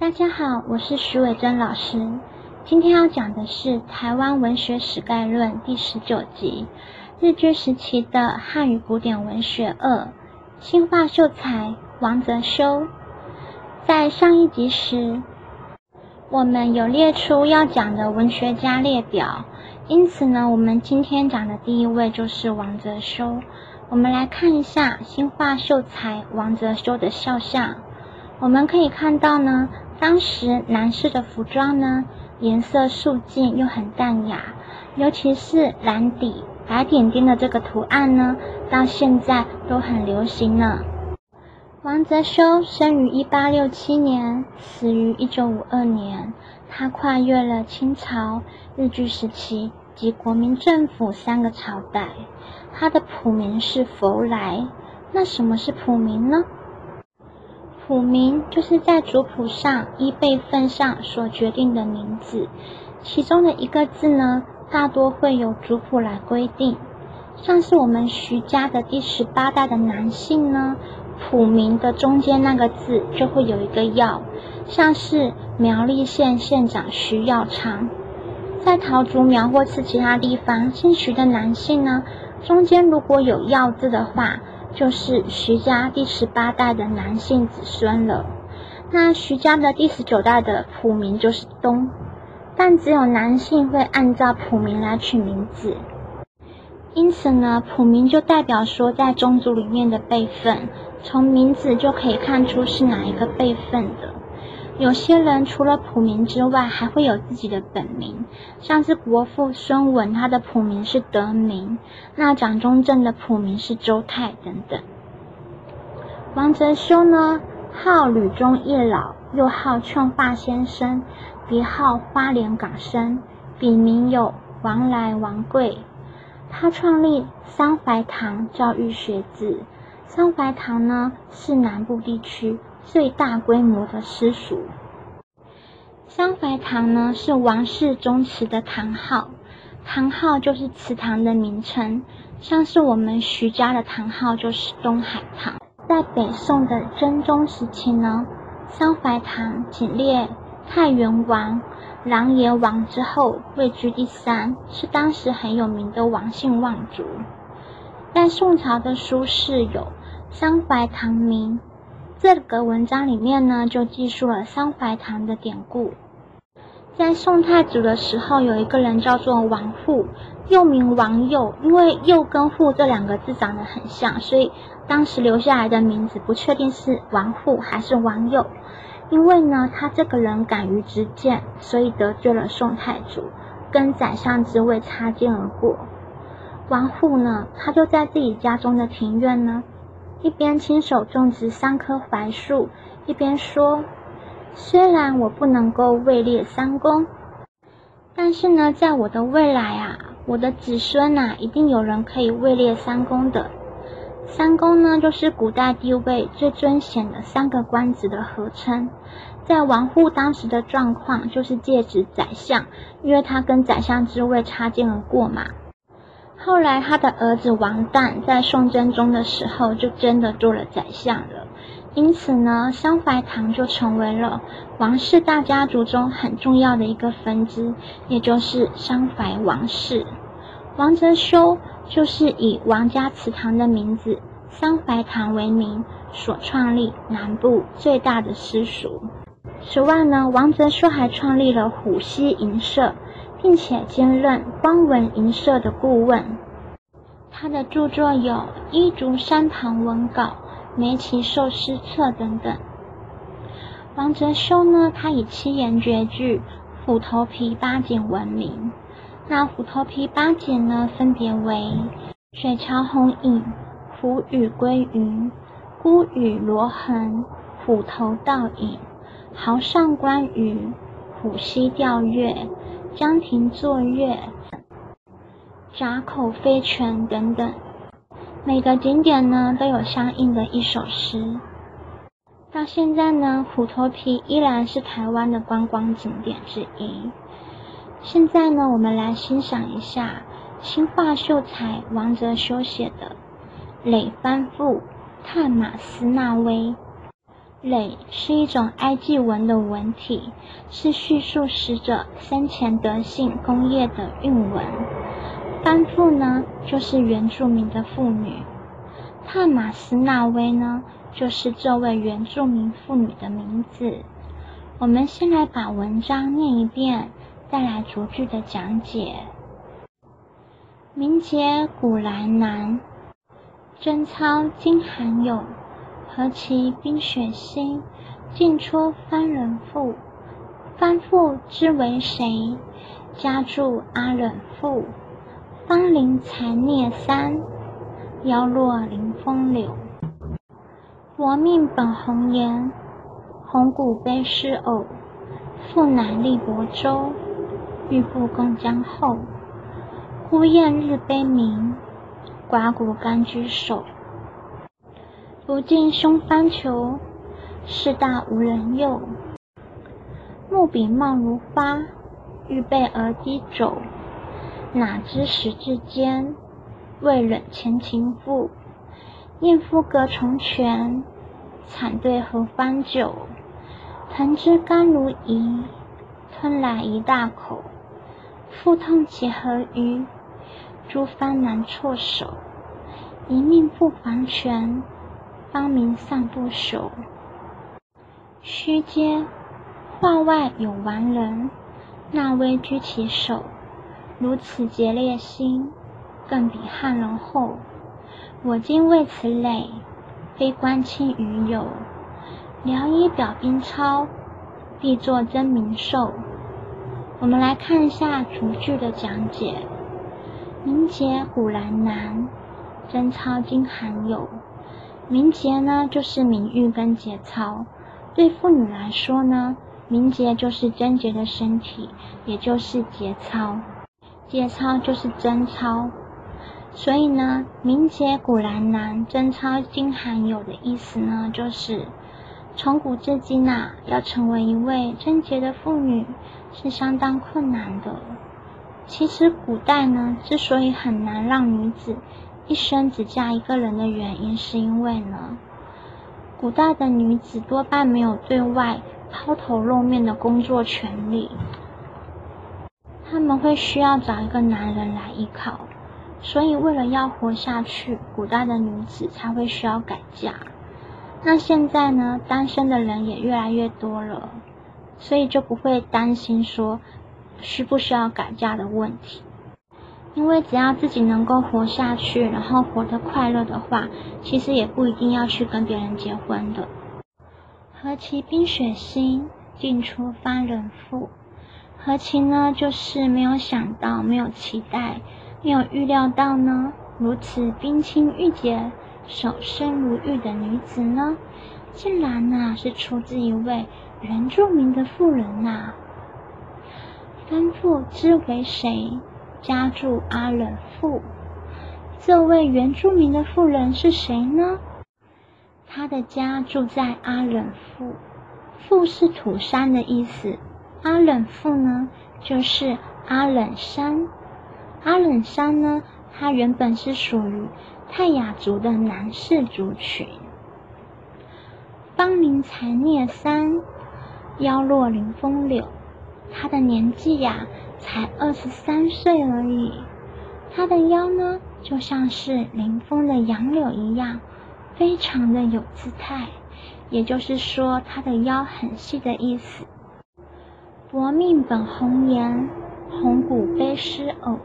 大家好，我是徐伟珍老师。今天要讲的是《台湾文学史概论》第十九集《日据时期的汉语古典文学二：新化秀才王泽修》。在上一集时，我们有列出要讲的文学家列表，因此呢，我们今天讲的第一位就是王泽修。我们来看一下新化秀才王泽修的肖像，我们可以看到呢。当时男士的服装呢，颜色素净又很淡雅，尤其是蓝底白点点的这个图案呢，到现在都很流行呢。王泽修生于一八六七年，死于一九五二年。他跨越了清朝、日据时期及国民政府三个朝代。他的谱名是佛来。那什么是谱名呢？谱名就是在族谱上依辈分上所决定的名字，其中的一个字呢，大多会有族谱来规定。像是我们徐家的第十八代的男性呢，谱名的中间那个字就会有一个耀，像是苗栗县县长徐耀昌。在桃竹苗或是其他地方姓徐的男性呢，中间如果有耀字的话。就是徐家第十八代的男性子孙了。那徐家的第十九代的谱名就是东，但只有男性会按照谱名来取名字。因此呢，谱名就代表说在宗族里面的辈分，从名字就可以看出是哪一个辈分的。有些人除了谱名之外，还会有自己的本名，像是国父孙文，他的谱名是德明；那蒋中正的谱名是周泰等等。王泽修呢，号吕中一老，又号劝化先生，别号花莲港生，笔名有王来、王贵。他创立三槐堂教育学子。三槐堂呢，是南部地区。最大规模的私塾。香槐堂呢是王氏宗祠的堂号，堂号就是祠堂的名称。像是我们徐家的堂号就是东海堂。在北宋的真宗时期呢，香槐堂仅列太原王、琅琊王之后位居第三，是当时很有名的王姓望族。在宋朝的书事有香槐堂名。这个文章里面呢，就记述了桑槐堂的典故。在宋太祖的时候，有一个人叫做王护，又名王佑，因为佑跟护这两个字长得很像，所以当时留下来的名字不确定是王护还是王佑。因为呢，他这个人敢于直谏，所以得罪了宋太祖，跟宰相之位擦肩而过。王护呢，他就在自己家中的庭院呢。一边亲手种植三棵槐树，一边说：“虽然我不能够位列三公，但是呢，在我的未来啊，我的子孙呐，一定有人可以位列三公的。三公呢，就是古代地位最尊显的三个官职的合称。在王护当时的状况，就是借指宰相，因为他跟宰相之位擦肩而过嘛。”后来，他的儿子王旦在宋真宗的时候就真的做了宰相了，因此呢，香怀堂就成为了王氏大家族中很重要的一个分支，也就是香怀王氏。王泽修就是以王家祠堂的名字香怀堂为名所创立南部最大的私塾。此外呢，王泽修还创立了虎溪银社。并且兼任光文银社的顾问。他的著作有《一竹山堂文稿》《梅其寿诗册》等等。王泽修呢，他以七言绝句《虎头皮八景》闻名。那《虎头皮八景》呢，分别为水桥红影、虎羽归云、孤羽罗痕、虎头倒影、豪上观鱼、虎溪钓月。江亭坐月、闸口飞泉等等，每个景点呢都有相应的一首诗。到现在呢，虎头皮依然是台湾的观光景点之一。现在呢，我们来欣赏一下新化秀才王泽修写的《累帆赋·探马斯纳威》。垒是一种埃及文的文体，是叙述死者生前德性功业的韵文。班妇呢，就是原住民的妇女。帕马斯纳威呢，就是这位原住民妇女的名字。我们先来把文章念一遍，再来逐句的讲解。名节古来难，贞操今罕有。何其冰雪心，尽出番人妇。番妇知为谁？家住阿冷妇。芳龄才孽三，腰落临风柳。薄命本红颜，红骨悲失偶。父乃立薄州，欲步共江后。孤雁日悲鸣，寡骨甘居守。不尽胸翻囚，事大无人佑。目比貌如花，欲备而低肘。哪知时至间，未忍前情妇。燕夫隔重泉，惨对何方酒。藤枝甘如饴，吞来一大口。腹痛且何余？诸方难措手。一命不还泉。方明散不朽。须嗟，画外有完人，那威居其首。如此节烈心，更比汉人厚。我今为此累，非关亲与友。聊以表兵操，必作真名寿。我们来看一下逐句的讲解。名节古来难，贞操今罕有。名节呢，就是名誉跟节操。对妇女来说呢，名节就是贞洁的身体，也就是节操。节操就是贞操。所以呢，名节古来难，贞操今罕有的意思呢，就是从古至今呐，要成为一位贞洁的妇女是相当困难的。其实古代呢，之所以很难让女子。一生只嫁一个人的原因，是因为呢，古代的女子多半没有对外抛头露面的工作权利，他们会需要找一个男人来依靠，所以为了要活下去，古代的女子才会需要改嫁。那现在呢，单身的人也越来越多了，所以就不会担心说需不需要改嫁的问题。因为只要自己能够活下去，然后活得快乐的话，其实也不一定要去跟别人结婚的。何其冰雪心，尽出番人妇。何其呢？就是没有想到，没有期待，没有预料到呢，如此冰清玉洁、守身如玉的女子呢，竟然呐是出自一位原住民的妇人呐。番妇知为谁？家住阿冷富，这位原住民的妇人是谁呢？她的家住在阿冷富，富是土山的意思。阿冷富呢，就是阿冷山。阿冷山呢，它原本是属于泰雅族的男氏族群。芳龄才孽三，腰落临风柳。他的年纪呀。才二十三岁而已，他的腰呢，就像是临风的杨柳一样，非常的有姿态。也就是说，他的腰很细的意思。薄命本红颜，红骨悲失偶。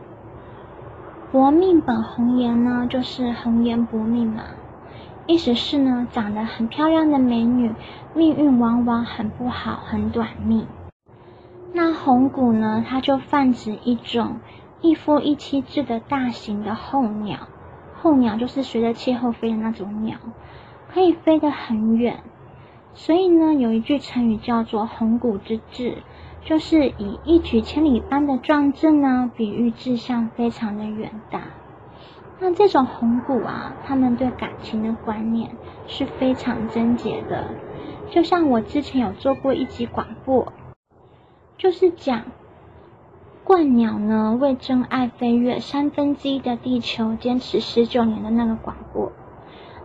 薄命本红颜呢，就是红颜薄命嘛，意思是呢，长得很漂亮的美女，命运往往很不好，很短命。那红谷呢？它就泛指一种一夫一妻制的大型的候鸟。候鸟就是随着气候飞的那种鸟，可以飞得很远。所以呢，有一句成语叫做“红骨之志”，就是以一举千里般的壮志呢，比喻志向非常的远大。那这种红骨啊，他们对感情的观念是非常贞洁的。就像我之前有做过一集广播。就是讲鹳鸟呢为真爱飞越三分之一的地球，坚持十九年的那个广播。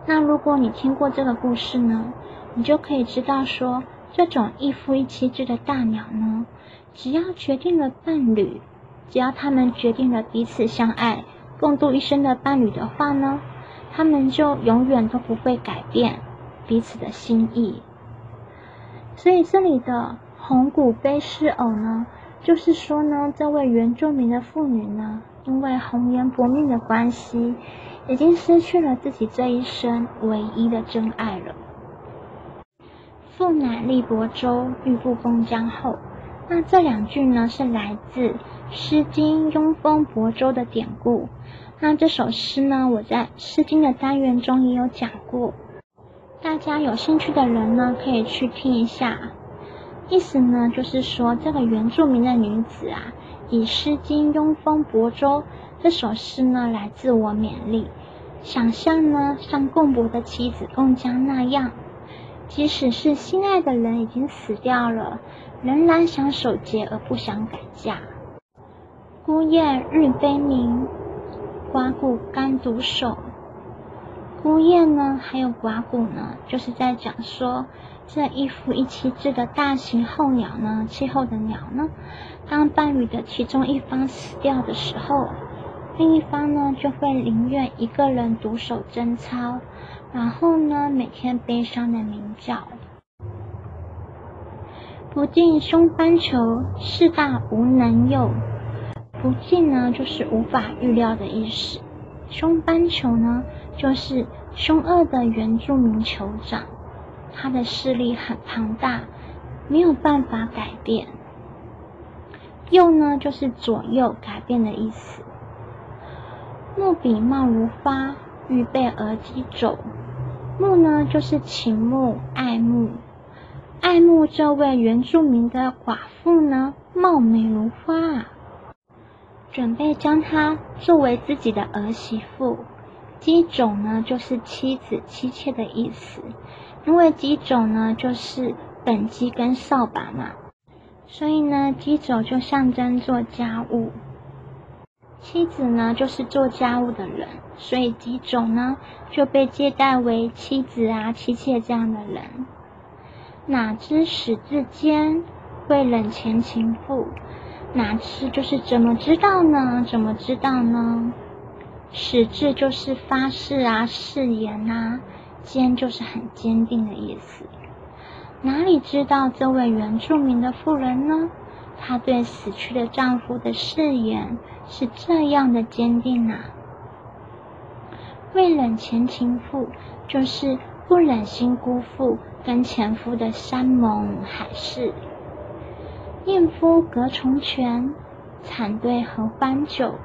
那如果你听过这个故事呢，你就可以知道说，这种一夫一妻制的大鸟呢，只要决定了伴侣，只要他们决定了彼此相爱、共度一生的伴侣的话呢，他们就永远都不会改变彼此的心意。所以这里的红骨杯狮偶呢，就是说呢，这位原住民的妇女呢，因为红颜薄命的关系，已经失去了自己这一生唯一的真爱了。父乃立伯州，欲不封疆后。那这两句呢，是来自《诗经·拥封伯州》的典故。那这首诗呢，我在《诗经》的单元中也有讲过，大家有兴趣的人呢，可以去听一下。意思呢，就是说这个原住民的女子啊，以《诗经·拥封伯州》这首诗呢，来自我勉励，想象呢，像共伯的妻子共江那样。即使是心爱的人已经死掉了，仍然想守节而不想改嫁。孤雁日悲鸣，寡妇甘独守。孤雁呢，还有寡妇呢，就是在讲说这一夫一妻制的大型候鸟呢，气候的鸟呢，当伴侣的其中一方死掉的时候，另一方呢就会宁愿一个人独守贞操。然后呢，每天悲伤的鸣叫。不尽凶斑球，事大无能佑。不尽呢，就是无法预料的意思。凶斑球呢，就是凶恶的原住民酋长，他的势力很庞大，没有办法改变。右呢，就是左右改变的意思。木比貌如花，预备而击肘。慕呢，就是倾慕、爱慕、爱慕这位原住民的寡妇呢，貌美如花，准备将她作为自己的儿媳妇。姬种呢，就是妻子、妻妾的意思，因为姬种呢，就是本姬跟扫把嘛，所以呢，姬种就象征做家务。妻子呢，就是做家务的人，所以几种呢就被接待为妻子啊、妻妾这样的人。哪知始至间，会冷前情妇。哪知就是怎么知道呢？怎么知道呢？始至就是发誓啊、誓言呐，坚就是很坚定的意思。哪里知道这位原住民的妇人呢？她对死去的丈夫的誓言。是这样的坚定啊！未冷前情妇，就是不忍心辜负跟前夫的山盟海誓。念夫隔重泉，惨对合欢酒。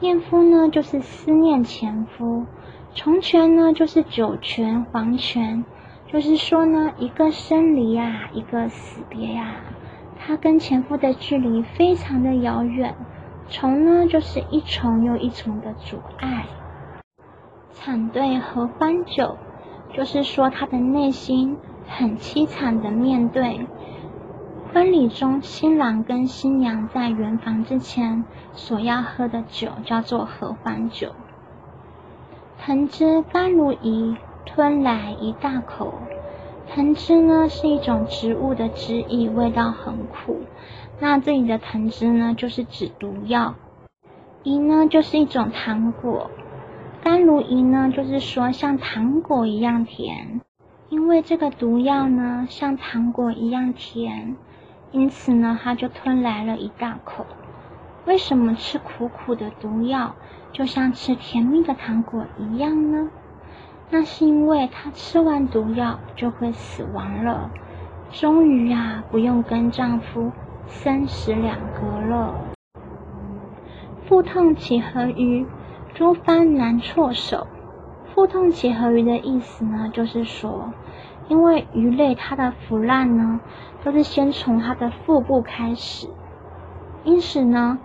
念夫呢，就是思念前夫；重泉呢，就是酒泉、黄泉。就是说呢，一个生离呀，一个死别呀，他跟前夫的距离非常的遥远。重呢，就是一重又一重的阻碍。惨对合欢酒，就是说他的内心很凄惨的面对婚礼中新郎跟新娘在圆房之前所要喝的酒，叫做合欢酒。藤枝甘如饴，吞来一大口。藤枝呢是一种植物的汁液，味道很苦。那这里的藤枝呢，就是指毒药；饴呢，就是一种糖果；甘如饴呢，就是说像糖果一样甜。因为这个毒药呢，像糖果一样甜，因此呢，他就吞来了一大口。为什么吃苦苦的毒药，就像吃甜蜜的糖果一样呢？那是因为他吃完毒药就会死亡了，终于呀，不用跟丈夫。生死两隔了。腹痛起何于？诸番难措手。腹痛起何于的意思呢？就是说，因为鱼类它的腐烂呢，都是先从它的腹部开始，因此呢，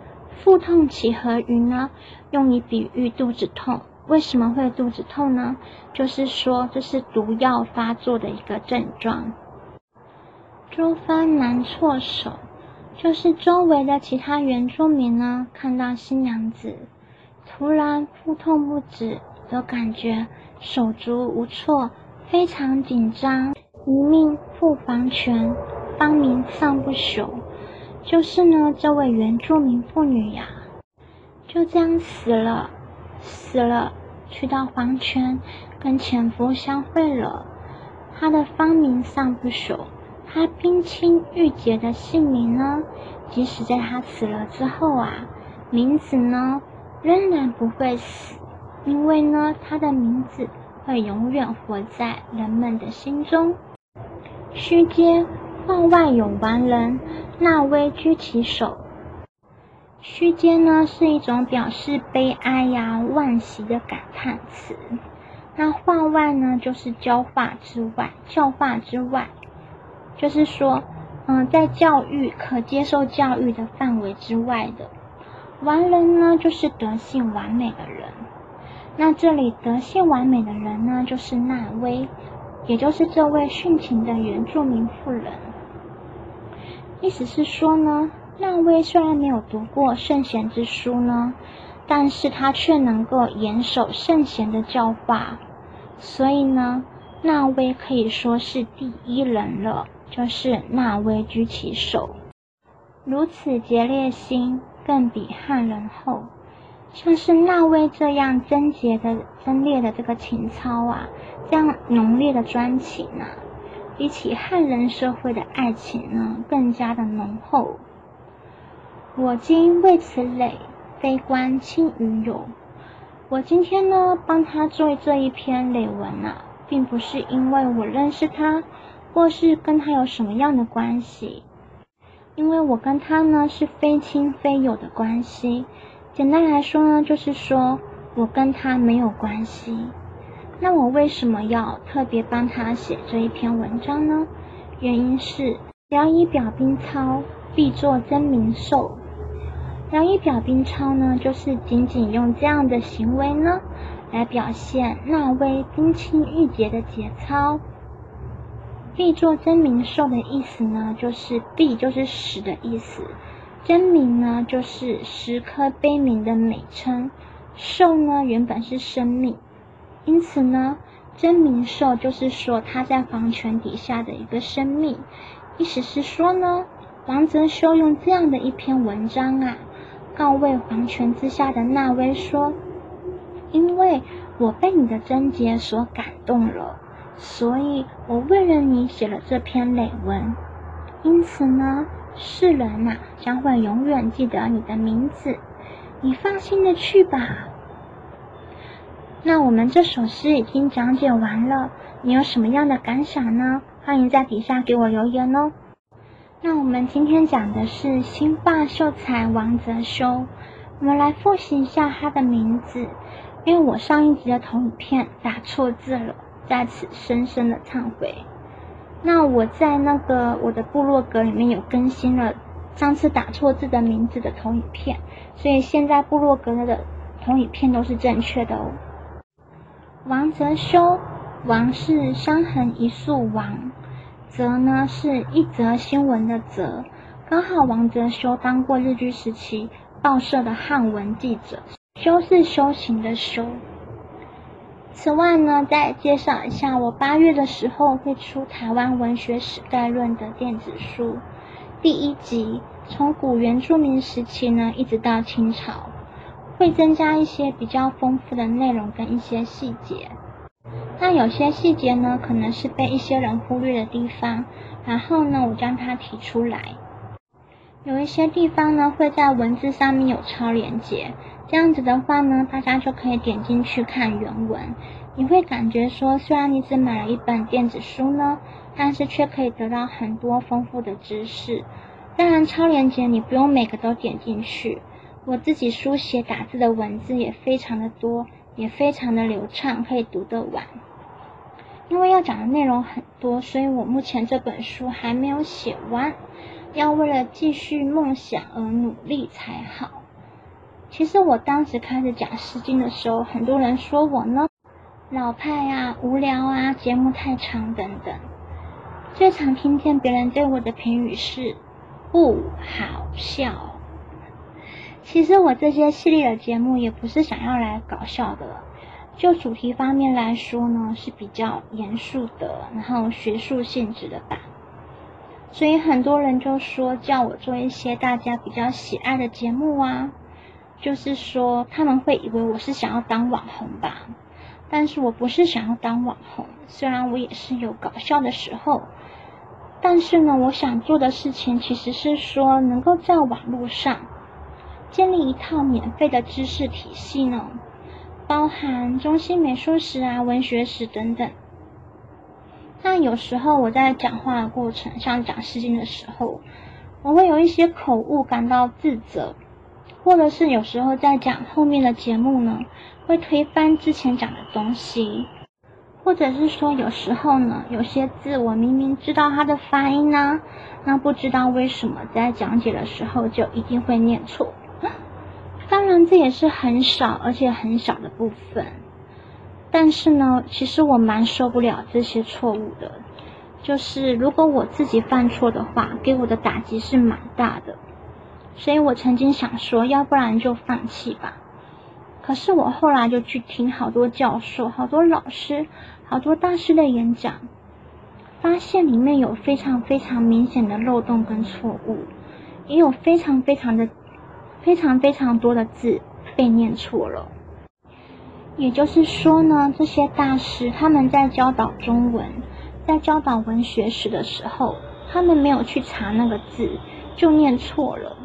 腹痛起何于呢？用以比喻肚子痛。为什么会肚子痛呢？就是说，这是毒药发作的一个症状。诸番难措手。就是周围的其他原住民呢，看到新娘子突然腹痛不止，都感觉手足无措，非常紧张，一命赴黄泉，芳名丧不朽。就是呢，这位原住民妇女呀，就这样死了，死了，去到黄泉跟前夫相会了。她的芳名尚不朽，她冰清玉洁的姓名呢，即使在她死了之后啊，名字呢仍然不会死，因为呢，她的名字会永远活在人们的心中。虚阶画外有完人。纳威居其首，虚间呢是一种表示悲哀呀、惋惜的感叹词。那画外呢，就是教化之外，教化之外，就是说，嗯，在教育可接受教育的范围之外的完人呢，就是德性完美的人。那这里德性完美的人呢，就是纳威，也就是这位殉情的原住民妇人。意思是说呢，那威虽然没有读过圣贤之书呢，但是他却能够严守圣贤的教化，所以呢，那威可以说是第一人了，就是那威居其首。如此节烈心，更比汉人厚。像是那威这样贞洁的、贞烈的这个情操啊，这样浓烈的专情啊。比起汉人社会的爱情呢，更加的浓厚。我今为此累，非关亲与友。我今天呢，帮他做这一篇累文啊，并不是因为我认识他，或是跟他有什么样的关系，因为我跟他呢是非亲非友的关系。简单来说呢，就是说我跟他没有关系。那我为什么要特别帮他写这一篇文章呢？原因是聊以表兵操，必作真名寿。聊以表兵操呢，就是仅仅用这样的行为呢，来表现那位冰清玉洁的节操。必作真名寿的意思呢，就是必就是使的意思，真名呢就是时刻悲鸣的美称，寿呢原本是生命。因此呢，真名寿就是说他在黄泉底下的一个生命，意思是说呢，王泽修用这样的一篇文章啊，告慰黄泉之下的那位说：因为我被你的贞洁所感动了，所以我为了你写了这篇累文。因此呢，世人呐将会永远记得你的名字。你放心的去吧。那我们这首诗已经讲解完了，你有什么样的感想呢？欢迎在底下给我留言哦。那我们今天讲的是新霸秀才王泽修，我们来复习一下他的名字，因为我上一集的投影片打错字了，在此深深的忏悔。那我在那个我的部落格里面有更新了上次打错字的名字的投影片，所以现在部落格的投影片都是正确的哦。王泽修，王是伤痕一束王，泽呢是一则新闻的泽，刚好王泽修当过日据时期报社的汉文记者，修是修行的修。此外呢，再介绍一下，我八月的时候会出《台湾文学史概论》的电子书，第一集从古原住民时期呢，一直到清朝。会增加一些比较丰富的内容跟一些细节，那有些细节呢，可能是被一些人忽略的地方，然后呢，我将它提出来。有一些地方呢，会在文字上面有超连接，这样子的话呢，大家就可以点进去看原文。你会感觉说，虽然你只买了一本电子书呢，但是却可以得到很多丰富的知识。当然，超连接你不用每个都点进去。我自己书写打字的文字也非常的多，也非常的流畅，可以读得完。因为要讲的内容很多，所以我目前这本书还没有写完，要为了继续梦想而努力才好。其实我当时开始讲《诗经》的时候，很多人说我呢老派啊、无聊啊、节目太长等等。最常听见别人对我的评语是不好笑。其实我这些系列的节目也不是想要来搞笑的，就主题方面来说呢，是比较严肃的，然后学术性质的吧。所以很多人就说叫我做一些大家比较喜爱的节目啊，就是说他们会以为我是想要当网红吧，但是我不是想要当网红，虽然我也是有搞笑的时候，但是呢，我想做的事情其实是说能够在网络上建立一套免费的知识体系呢。包含中西美术史啊、文学史等等。那有时候我在讲话的过程，像讲《诗经》的时候，我会有一些口误，感到自责；或者是有时候在讲后面的节目呢，会推翻之前讲的东西；或者是说有时候呢，有些字我明明知道它的发音呢，那不知道为什么在讲解的时候就一定会念错。当然，这也是很少而且很小的部分。但是呢，其实我蛮受不了这些错误的。就是如果我自己犯错的话，给我的打击是蛮大的。所以我曾经想说，要不然就放弃吧。可是我后来就去听好多教授、好多老师、好多大师的演讲，发现里面有非常非常明显的漏洞跟错误，也有非常非常的。非常非常多的字被念错了，也就是说呢，这些大师他们在教导中文，在教导文学史的时候，他们没有去查那个字，就念错了，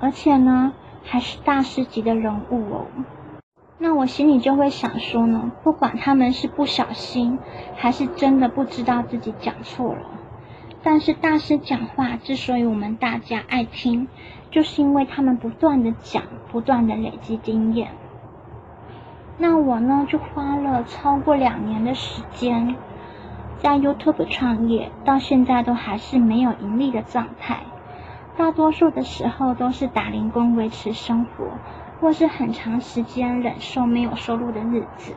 而且呢，还是大师级的人物哦。那我心里就会想说呢，不管他们是不小心，还是真的不知道自己讲错了。但是大师讲话之所以我们大家爱听，就是因为他们不断的讲，不断的累积经验。那我呢，就花了超过两年的时间，在 YouTube 创业，到现在都还是没有盈利的状态。大多数的时候都是打零工维持生活，或是很长时间忍受没有收入的日子。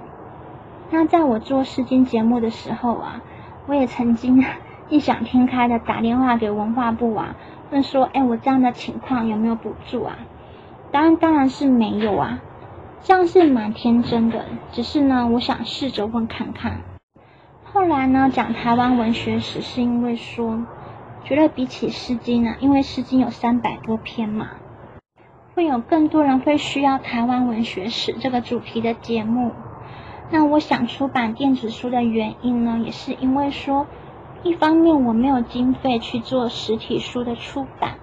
那在我做试金节目的时候啊，我也曾经。异想天开的打电话给文化部啊，问说：“哎，我这样的情况有没有补助啊？”当然，当然是没有啊，这样是蛮天真的。只是呢，我想试着问看看。后来呢，讲台湾文学史，是因为说，觉得比起《诗经》呢，因为《诗经》有三百多篇嘛，会有更多人会需要台湾文学史这个主题的节目。那我想出版电子书的原因呢，也是因为说。一方面我没有经费去做实体书的出版，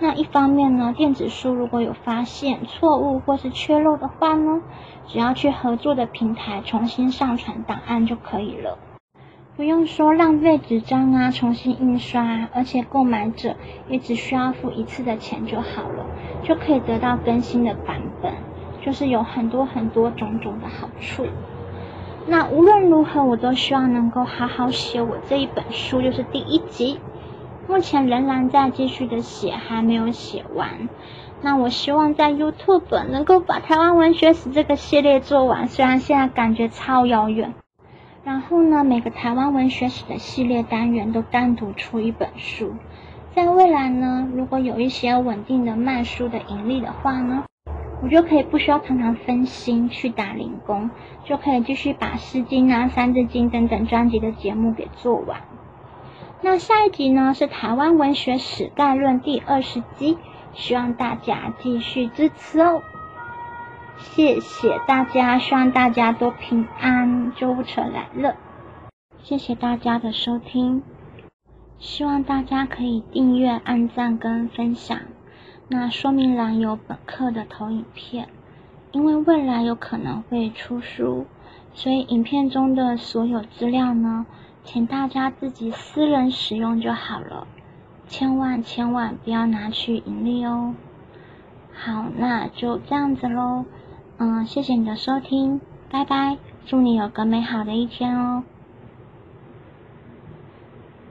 那一方面呢，电子书如果有发现错误或是缺漏的话呢，只要去合作的平台重新上传档案就可以了，不用说浪费纸张啊，重新印刷，而且购买者也只需要付一次的钱就好了，就可以得到更新的版本，就是有很多很多种种的好处。那无论如何，我都希望能够好好写我这一本书，就是第一集。目前仍然在继续的写，还没有写完。那我希望在 YouTube 能够把台湾文学史这个系列做完，虽然现在感觉超遥远。然后呢，每个台湾文学史的系列单元都单独出一本书。在未来呢，如果有一些稳定的卖书的盈利的话呢？我就可以不需要常常分心去打零工，就可以继续把《诗经》啊、《三字经》等等专辑的节目给做完。那下一集呢是台湾文学史概论第二十集，希望大家继续支持哦。谢谢大家，希望大家都平安，救护车来了。谢谢大家的收听，希望大家可以订阅、按赞跟分享。那说明栏有本课的投影片，因为未来有可能会出书，所以影片中的所有资料呢，请大家自己私人使用就好了，千万千万不要拿去盈利哦。好，那就这样子喽，嗯，谢谢你的收听，拜拜，祝你有个美好的一天哦。